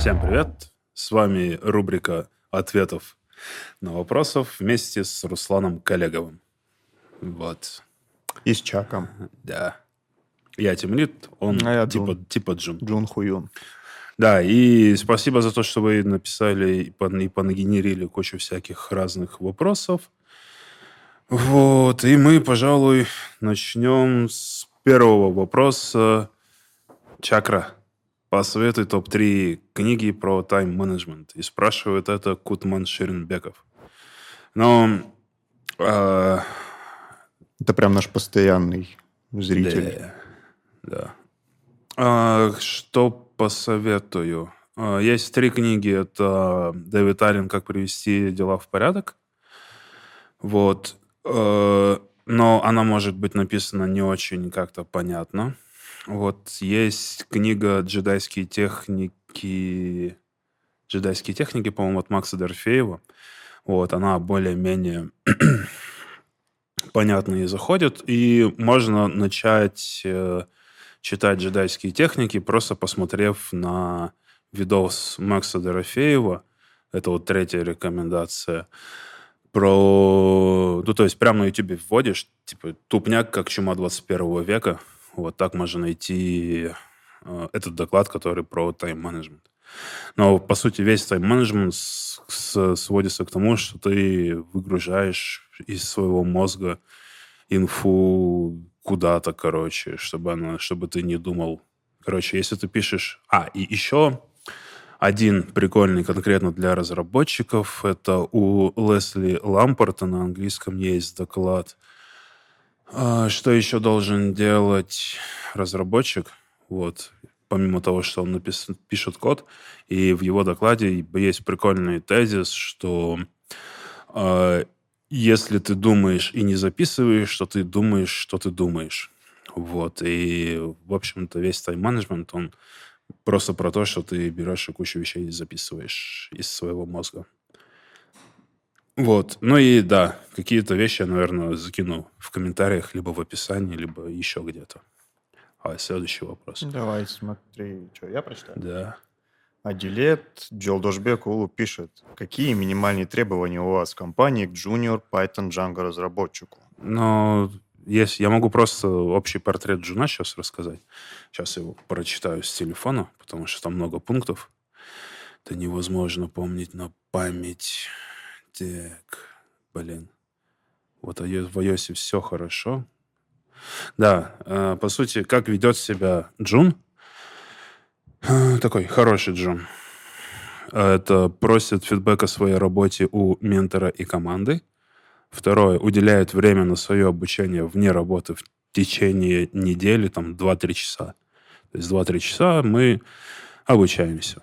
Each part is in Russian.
Всем привет! С вами рубрика ответов на вопросов вместе с Русланом Коллеговым. Вот. И с Чаком. Да. Я Тимлит, он А я типа, Джун. типа Джун. Джун Хуюн. Да, и спасибо за то, что вы написали и пон- и понагенерили кучу всяких разных вопросов. Вот, и мы, пожалуй, начнем с первого вопроса. Чакра, посоветуй топ-3 книги про тайм-менеджмент. И спрашивает это Кутман Ширинбеков. Но... э, Это прям наш постоянный зритель. да. да. А, что посоветую? А, Есть три книги. Это Дэвид Аллен «Как привести дела в порядок». Вот. Э, Но она может быть написана не очень как-то понятно. Вот. Есть книга «Джедайские техники». «Джедайские техники», по-моему, от Макса Дорфеева. Вот. Она более-менее понятно и заходит. И можно начать э, читать джедайские техники, просто посмотрев на видос Макса Дорофеева. Это вот третья рекомендация. Про... Ну, то есть прямо на YouTube вводишь, типа, тупняк, как чума 21 века. Вот так можно найти э, этот доклад, который про тайм-менеджмент. Но, по сути, весь тайм-менеджмент сводится к тому, что ты выгружаешь из своего мозга инфу куда-то, короче, чтобы, она, чтобы ты не думал. Короче, если ты пишешь... А, и еще один прикольный конкретно для разработчиков. Это у Лесли Лампорта на английском есть доклад. А, Что еще должен делать разработчик? Вот, помимо того, что он напис- пишет код, и в его докладе есть прикольный тезис, что э, если ты думаешь и не записываешь, что ты думаешь, что ты думаешь. Вот. И, в общем-то, весь тайм-менеджмент, он просто про то, что ты берешь кучу вещей и записываешь из своего мозга. Вот. Ну и да, какие-то вещи я, наверное, закину в комментариях, либо в описании, либо еще где-то. А следующий вопрос. Давай, смотри. Что, я прочитаю? Да. Адилет Джолдошбек Улу пишет. Какие минимальные требования у вас в компании к Junior Python Django разработчику? Но есть, я могу просто общий портрет Джуна сейчас рассказать. Сейчас его прочитаю с телефона, потому что там много пунктов. Это невозможно помнить на память. Так, блин. Вот в iOS все хорошо. Да, э, по сути, как ведет себя Джун? Такой хороший Джун. Это просит фидбэк о своей работе у ментора и команды. Второе, уделяет время на свое обучение вне работы в течение недели, там, 2-3 часа. То есть 2-3 часа мы обучаемся.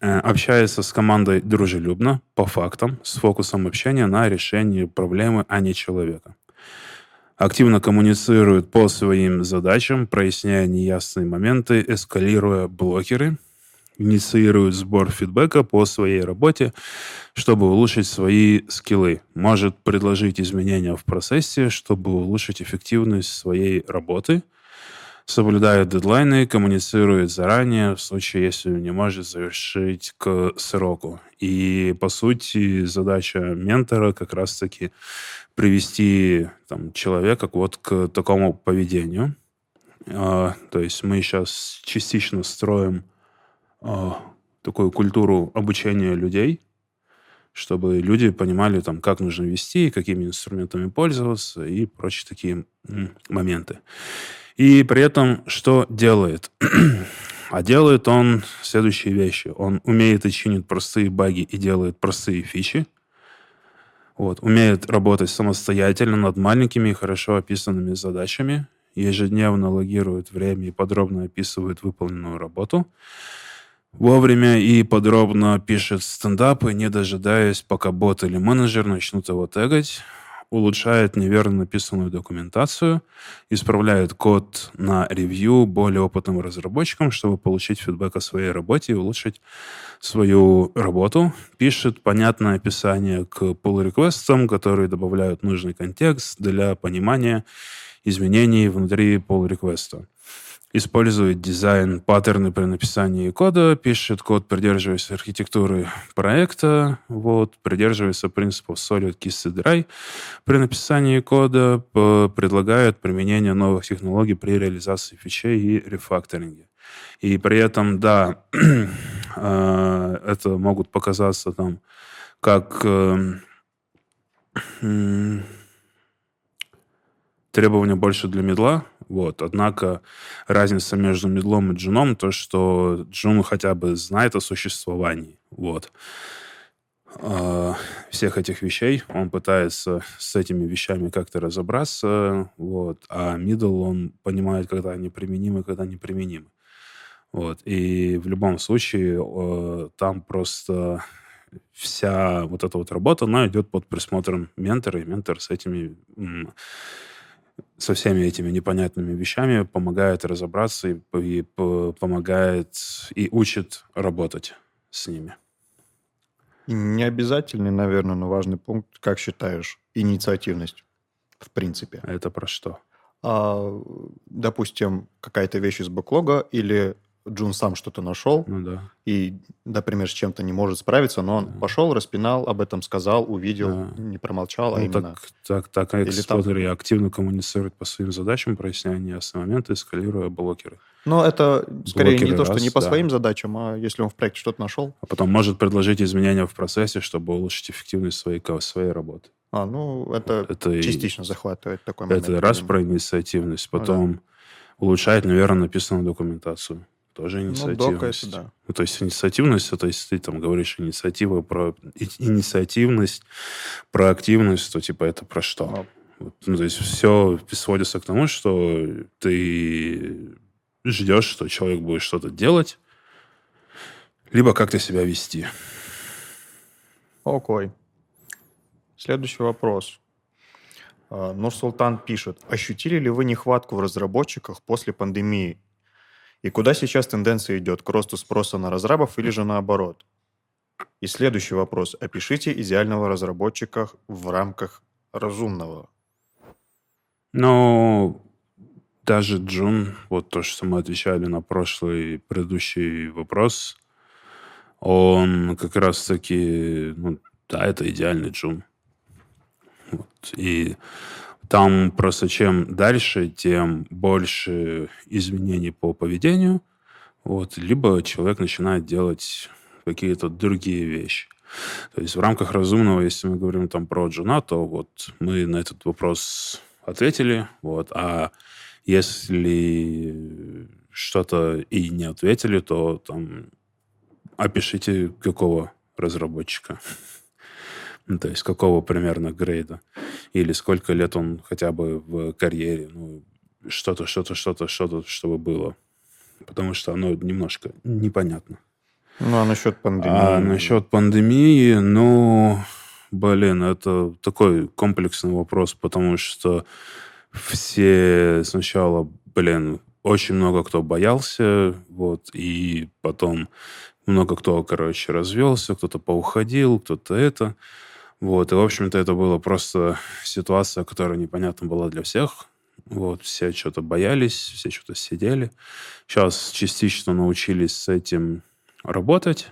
Э, Общается с командой дружелюбно, по фактам, с фокусом общения на решении проблемы, а не человека. Активно коммуницирует по своим задачам, проясняя неясные моменты, эскалируя блокеры, инициирует сбор фидбэка по своей работе, чтобы улучшить свои скиллы. Может предложить изменения в процессе, чтобы улучшить эффективность своей работы. Соблюдает дедлайны, коммуницирует заранее, в случае, если не может завершить к сроку. И, по сути, задача ментора как раз-таки привести там, человека вот к такому поведению. А, то есть мы сейчас частично строим а, такую культуру обучения людей, чтобы люди понимали, там, как нужно вести, какими инструментами пользоваться и прочие такие моменты. И при этом что делает? а делает он следующие вещи. Он умеет и чинит простые баги и делает простые фичи. Вот. Умеет работать самостоятельно над маленькими и хорошо описанными задачами. Ежедневно логирует время и подробно описывает выполненную работу. Вовремя и подробно пишет стендапы, не дожидаясь, пока бот или менеджер начнут его тегать. Улучшает неверно написанную документацию. Исправляет код на ревью более опытным разработчикам, чтобы получить фидбэк о своей работе и улучшить свою работу. Пишет понятное описание к pull-реквестам, которые добавляют нужный контекст для понимания изменений внутри pull-реквеста. Использует дизайн паттерны при написании кода, пишет код, придерживаясь архитектуры проекта, вот, придерживается принципов solid, kiss и dry. При написании кода предлагает применение новых технологий при реализации фичей и рефакторинге. И при этом, да, а, это могут показаться там как эм, требования больше для медла, вот. Однако разница между медлом и джуном то, что джун хотя бы знает о существовании. Вот. А, всех этих вещей. Он пытается с этими вещами как-то разобраться. Вот. А middle, он понимает, когда они применимы, когда неприменимы. Вот. И в любом случае э, там просто вся вот эта вот работа, она идет под присмотром ментора, и ментор с этими со всеми этими непонятными вещами помогает разобраться и, и помогает и учит работать с ними. Не обязательный, наверное, но важный пункт, как считаешь, инициативность в принципе. Это про что? А, допустим, какая-то вещь из бэклога или Джун сам что-то нашел, ну, да. и, например, с чем-то не может справиться, но он да. пошел, распинал, об этом сказал, увидел, да. не промолчал, а ну, а именно... Так, так, так эксплуататоры там... активно коммуницируют по своим задачам, проясняя неясные моменты, эскалируя блокеры. Но это скорее блокеры не то, что раз, не по да. своим задачам, а если он в проекте что-то нашел. А потом может предложить изменения в процессе, чтобы улучшить эффективность своей, своей работы. А, ну, это, это частично и... захватывает такой момент. Это раз про инициативность, потом ну, да. улучшает, наверное, написанную документацию тоже инициативность. Ну, дока это да. Ну, то есть инициативность, это если ты там говоришь инициатива про инициативность, про активность, то типа это про что? Вот, ну, то есть все сводится к тому, что ты ждешь, что человек будет что-то делать, либо как-то себя вести. Окей. Следующий вопрос. А, Нурсултан пишет. Ощутили ли вы нехватку в разработчиках после пандемии и куда сейчас тенденция идет? К росту спроса на разрабов или же наоборот? И следующий вопрос. Опишите идеального разработчика в рамках разумного. Ну, даже Джун, вот то, что мы отвечали на прошлый предыдущий вопрос, он как раз-таки, ну, да, это идеальный Джун. Вот. И там просто чем дальше, тем больше изменений по поведению. Вот, либо человек начинает делать какие-то другие вещи. То есть в рамках разумного, если мы говорим там про джуна, то вот мы на этот вопрос ответили. Вот, а если что-то и не ответили, то там опишите какого разработчика. Ну, то есть какого примерно грейда. Или сколько лет он хотя бы в карьере. Ну, что-то, что-то, что-то, что-то, чтобы было. Потому что оно немножко непонятно. Ну, а насчет пандемии? А насчет пандемии, ну, блин, это такой комплексный вопрос, потому что все сначала, блин, очень много кто боялся, вот, и потом много кто, короче, развелся, кто-то поуходил, кто-то это. Вот, и, в общем-то, это была просто ситуация, которая непонятна была для всех. Вот, все что-то боялись, все что-то сидели. Сейчас частично научились с этим работать.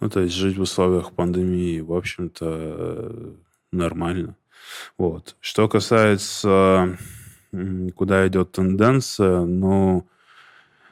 Ну, то есть жить в условиях пандемии, в общем-то, нормально. Вот. Что касается, куда идет тенденция, ну,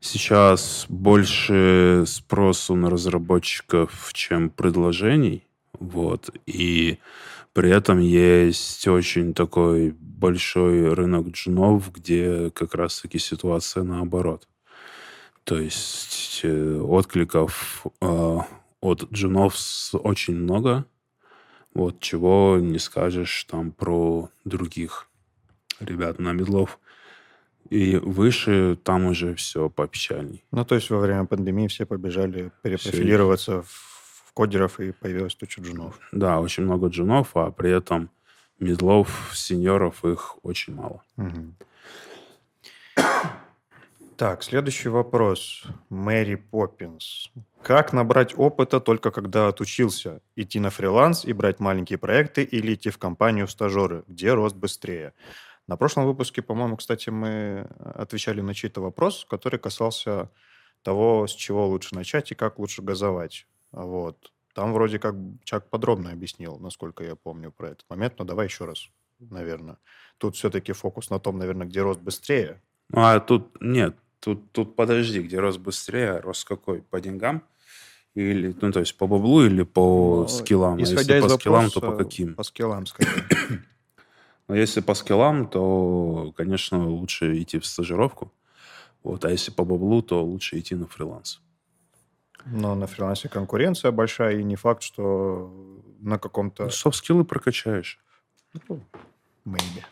сейчас больше спросу на разработчиков, чем предложений. Вот. И при этом есть очень такой большой рынок джунов, где как раз-таки ситуация наоборот. То есть э, откликов э, от джунов очень много, вот чего не скажешь там про других ребят на медлов. И выше там уже все пообещальней. Ну, то есть во время пандемии все побежали перепрофилироваться все. в кодеров и появилась туча джунов. Да, очень много джунов, а при этом медлов, сеньоров их очень мало. Угу. Так, следующий вопрос. Мэри Поппинс. Как набрать опыта только когда отучился? Идти на фриланс и брать маленькие проекты или идти в компанию в стажеры? Где рост быстрее? На прошлом выпуске, по-моему, кстати, мы отвечали на чей-то вопрос, который касался того, с чего лучше начать и как лучше газовать. Вот. Там вроде как Чак подробно объяснил, насколько я помню про этот момент, но давай еще раз, наверное. Тут все-таки фокус на том, наверное, где рост быстрее. А тут нет, тут, тут подожди, где рост быстрее, а рост какой? По деньгам? Или, ну, то есть по баблу или по ну, скиллам? Исходя а если из по скиллам, то по каким? По скиллам, скорее. Но если по скиллам, то, конечно, лучше идти в стажировку. Вот. А если по баблу, то лучше идти на фриланс. Но на фрилансе конкуренция большая, и не факт, что на каком-то... Ну, софт-скиллы прокачаешь. Ну, maybe.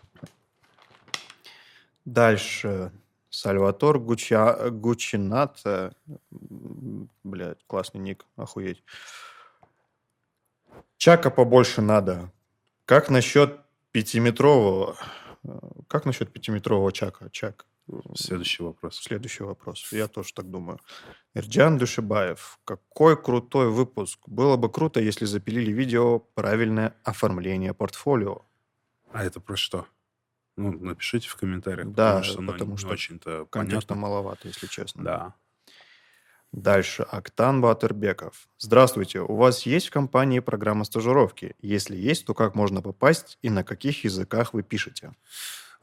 Дальше. Сальватор Гуча... Гучинат. Блядь, классный ник, охуеть. Чака побольше надо. Как насчет пятиметрового... Как насчет пятиметрового чака? Чак. Следующий вопрос. Следующий вопрос. Я тоже так думаю. Эрджан Душебаев. Какой крутой выпуск. Было бы круто, если запилили видео «Правильное оформление портфолио». А это про что? Ну, напишите в комментариях, да, потому что, ну, потому что очень-то понятно. маловато, если честно. Да. Дальше. Актан Батербеков. Здравствуйте. У вас есть в компании программа стажировки? Если есть, то как можно попасть и на каких языках вы пишете?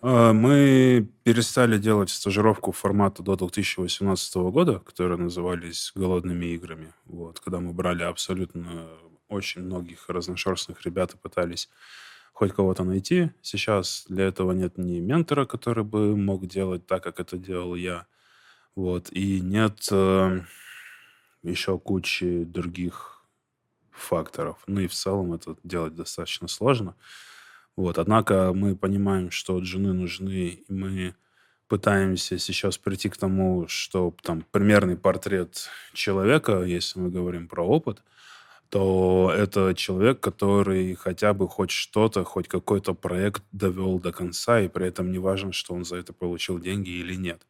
А, мы перестали делать стажировку формата до 2018 года, которые назывались «Голодными играми». Вот, когда мы брали абсолютно очень многих разношерстных ребят и пытались хоть кого-то найти. Сейчас для этого нет ни ментора, который бы мог делать так, как это делал я. Вот. И нет э, еще кучи других факторов. Ну и в целом это делать достаточно сложно. Вот. Однако мы понимаем, что джуны нужны, и мы пытаемся сейчас прийти к тому, что там примерный портрет человека, если мы говорим про опыт – то это человек, который хотя бы хоть что-то, хоть какой-то проект довел до конца, и при этом не важно, что он за это получил деньги или нет.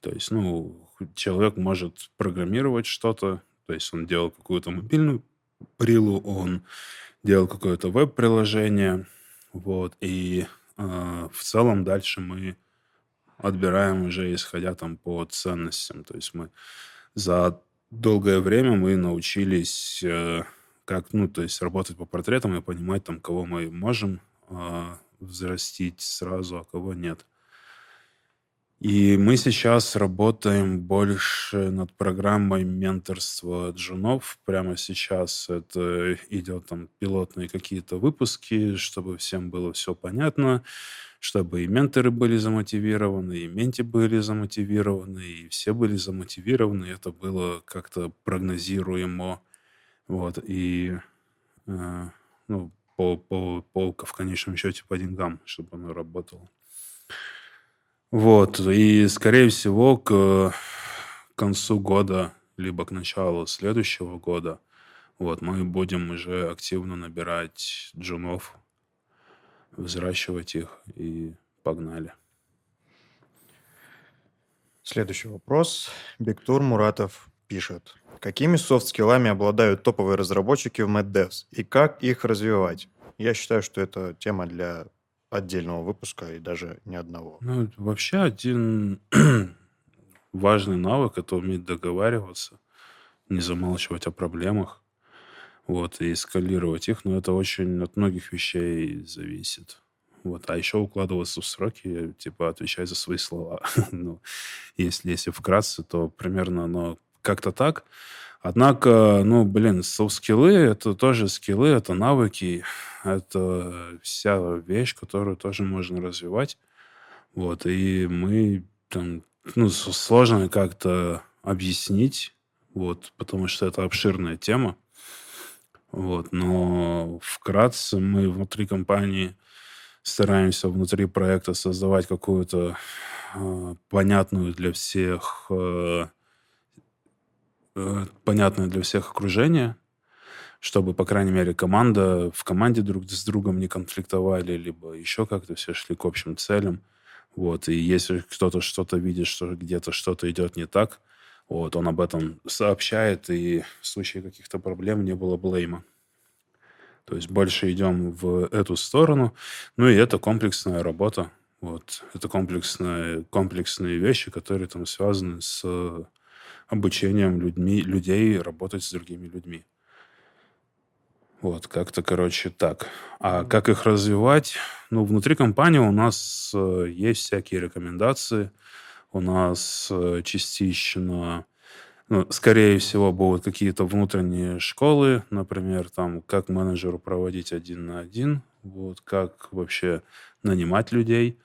То есть, ну, человек может программировать что-то, то есть он делал какую-то мобильную прилу, он делал какое-то веб-приложение, вот, и э, в целом дальше мы отбираем уже исходя там по ценностям, то есть мы за долгое время мы научились э, как, ну, то есть работать по портретам и понимать там, кого мы можем э, взрастить сразу, а кого нет. И мы сейчас работаем больше над программой менторства джунов. Прямо сейчас это идет там пилотные какие-то выпуски, чтобы всем было все понятно, чтобы и менторы были замотивированы, и менти были замотивированы, и все были замотивированы. Это было как-то прогнозируемо вот, и э, ну, по, по, полка в конечном счете по деньгам, чтобы оно работало. Вот, и, скорее всего, к концу года, либо к началу следующего года, вот, мы будем уже активно набирать джунов, взращивать их, и погнали. Следующий вопрос. Бектур Муратов пишет. Какими софт-скиллами обладают топовые разработчики в MadDevs и как их развивать? Я считаю, что это тема для отдельного выпуска и даже не одного. Ну, вообще один важный навык – это уметь договариваться, не замалчивать о проблемах, вот, и эскалировать их, но это очень от многих вещей зависит. Вот. А еще укладываться в сроки, типа, отвечать за свои слова. ну, если, если вкратце, то примерно оно как-то так. Однако, ну, блин, софт-скиллы — это тоже скиллы, это навыки, это вся вещь, которую тоже можно развивать. Вот, и мы там, ну, сложно как-то объяснить, вот, потому что это обширная тема. Вот, но вкратце мы внутри компании стараемся внутри проекта создавать какую-то э, понятную для всех э, понятное для всех окружение, чтобы, по крайней мере, команда в команде друг с другом не конфликтовали, либо еще как-то все шли к общим целям. Вот. И если кто-то что-то видит, что где-то что-то идет не так, вот, он об этом сообщает, и в случае каких-то проблем не было блейма. То есть больше идем в эту сторону. Ну и это комплексная работа. Вот. Это комплексные, комплексные вещи, которые там связаны с обучением людьми, людей работать с другими людьми. Вот, как-то, короче, так. А как их развивать? Ну, внутри компании у нас э, есть всякие рекомендации. У нас э, частично, ну, скорее всего, будут какие-то внутренние школы, например, там, как менеджеру проводить один на один, вот, как вообще нанимать людей.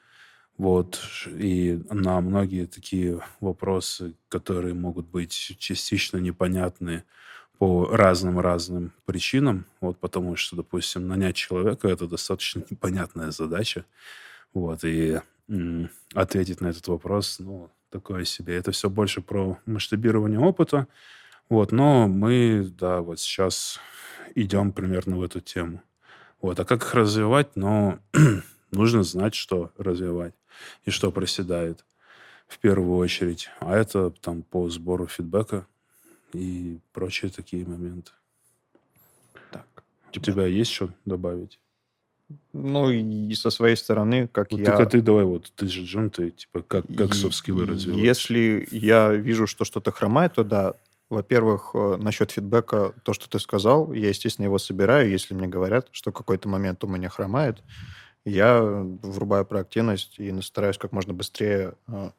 Вот, и на многие такие вопросы, которые могут быть частично непонятны, по разным-разным причинам. Вот потому что, допустим, нанять человека – это достаточно непонятная задача. Вот, и ответить на этот вопрос, ну, такое себе. Это все больше про масштабирование опыта. Вот, но мы, да, вот сейчас идем примерно в эту тему. Вот, а как их развивать? Ну, нужно знать, что развивать и что проседает в первую очередь. А это там по сбору фидбэка и прочие такие моменты. Так. У тебя есть что добавить? Ну, и со своей стороны, как вот я... Только ты давай, вот ты же Джон, ты типа как, как софт-скиллы развивать? Если я вижу, что что-то хромает, то да. Во-первых, э, насчет фидбэка, то, что ты сказал, я, естественно, его собираю. Если мне говорят, что какой-то момент у меня хромает, я врубаю проактивность и стараюсь как можно быстрее э,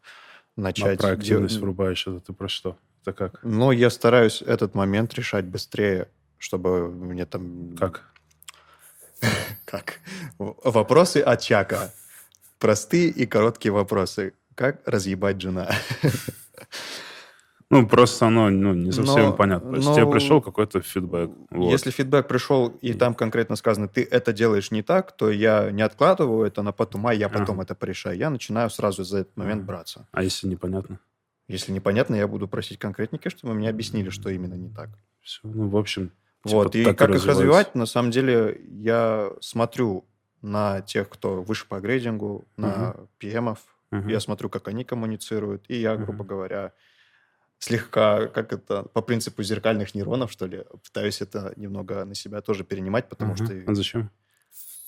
начать... А проактивность дел... врубаешь, это ты про что? Это как? Ну, я стараюсь этот момент решать быстрее, чтобы мне там... Как? Как? Вопросы от Чака. Простые и короткие вопросы. Как разъебать жена? Ну, просто оно ну, не совсем но, понятно. То есть но, тебе пришел какой-то фидбэк. Вот. Если фидбэк пришел, и там конкретно сказано, ты это делаешь не так, то я не откладываю это на потом, а я потом ага. это порешаю. Я начинаю сразу за этот момент браться. А если непонятно? Если непонятно, я буду просить конкретники, чтобы мне объяснили, что именно не так. Все, ну, в общем, типа вот, и как их развивать, на самом деле, я смотрю на тех, кто выше по грейдингу, на uh-huh. PM-ов, uh-huh. я смотрю, как они коммуницируют, и я, грубо uh-huh. говоря, слегка, как это, по принципу зеркальных нейронов, что ли, пытаюсь это немного на себя тоже перенимать, потому uh-huh. что... А зачем?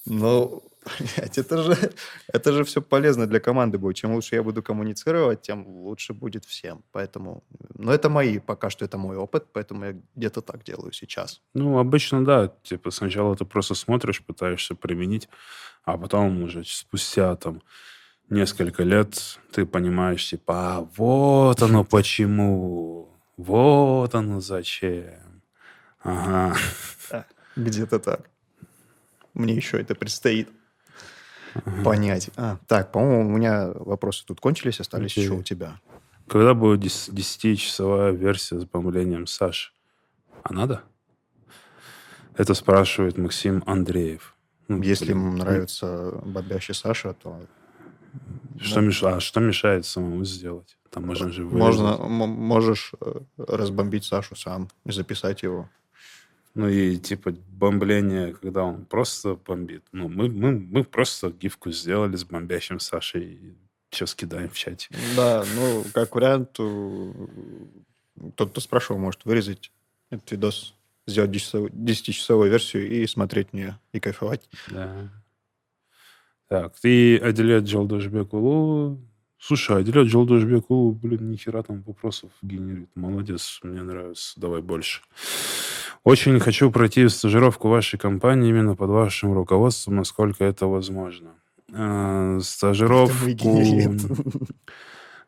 Ну, блядь, это же, это же все полезно для команды будет. Чем лучше я буду коммуницировать, тем лучше будет всем. Поэтому, ну, это мои, пока что это мой опыт, поэтому я где-то так делаю сейчас. Ну, обычно, да. Типа сначала ты просто смотришь, пытаешься применить, а потом уже спустя там несколько лет ты понимаешь, типа, а вот оно почему, вот оно зачем. Ага. Где-то так. Мне еще это предстоит ага. понять. А, так, по-моему, у меня вопросы тут кончились, остались Окей. еще у тебя. Когда будет 10-часовая версия с бомблением Саши? А надо? Это спрашивает Максим Андреев. Ну, Если блин. ему нравится бомбящий Саша, то... Что, ну, меш... а, что мешает самому сделать? Там можно же Можно, можешь э, разбомбить Сашу сам и записать его. Ну и типа бомбление, когда он просто бомбит. Ну, мы, мы, мы просто гифку сделали с бомбящим Сашей все скидаем в чате. Да, ну, как вариант, тот, кто спрашивал, может вырезать этот видос, сделать 10-часовую версию и смотреть нее, и кайфовать. Да. Так, ты Адилет Джалдашбекулу. Слушай, Адилет Джалдашбекулу, блин, нихера там вопросов генерит. Молодец, мне нравится. Давай больше. Очень хочу пройти стажировку вашей компании именно под вашим руководством, насколько это возможно. Э, стажировку...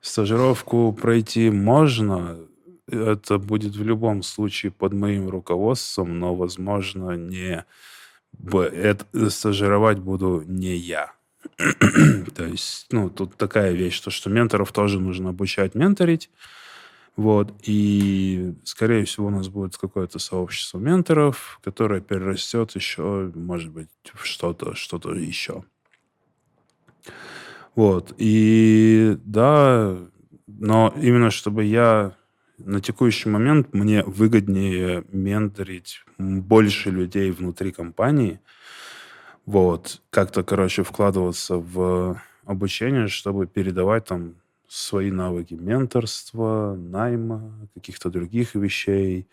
Стажировку пройти можно. Это будет в любом случае под моим руководством, но, возможно, не... Это, стажировать буду не я. То есть, ну, тут такая вещь, то, что менторов тоже нужно обучать менторить. Вот. И, скорее всего, у нас будет какое-то сообщество менторов, которое перерастет еще, может быть, в что-то, что-то еще. Вот. И да, но именно чтобы я на текущий момент мне выгоднее менторить больше людей внутри компании, вот, как-то, короче, вкладываться в обучение, чтобы передавать там свои навыки менторства, найма, каких-то других вещей.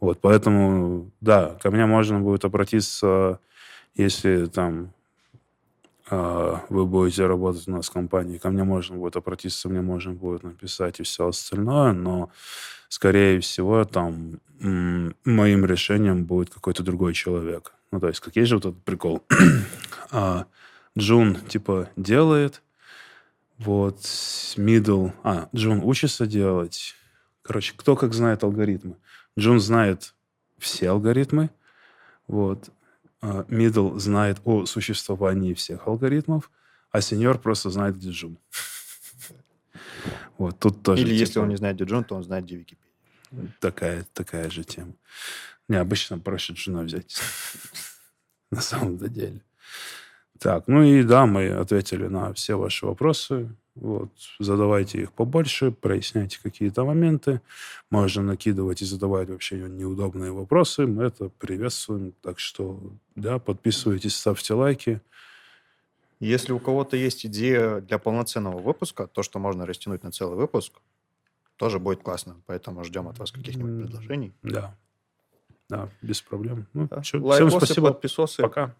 Вот, поэтому, да, ко мне можно будет обратиться, если там вы будете работать у нас в компании, ко мне можно будет обратиться, мне можно будет написать и все остальное, но, скорее всего, там моим решением будет какой-то другой человек. Ну, то есть, как есть же вот этот прикол. а, Джун, типа, делает, вот, middle... А, Джун учится делать. Короче, кто как знает алгоритмы. Джун знает все алгоритмы, вот. А, middle знает о существовании всех алгоритмов, а senior просто знает, где Джун. Вот, тут тоже... Или если типа, он не знает, где Джун, то он знает, где Википедия. такая, такая же тема. Не, обычно проще Джуна взять. На самом-то деле. Так, ну и да, мы ответили на все ваши вопросы. Вот, задавайте их побольше, проясняйте какие-то моменты. Можно накидывать и задавать вообще неудобные вопросы. Мы это приветствуем. Так что, да, подписывайтесь, ставьте лайки. Если у кого-то есть идея для полноценного выпуска, то, что можно растянуть на целый выпуск, тоже будет классно. Поэтому ждем от вас каких-нибудь предложений. Да. Да, без проблем. Ну, Да. чё, всем спасибо. подписосы. Пока.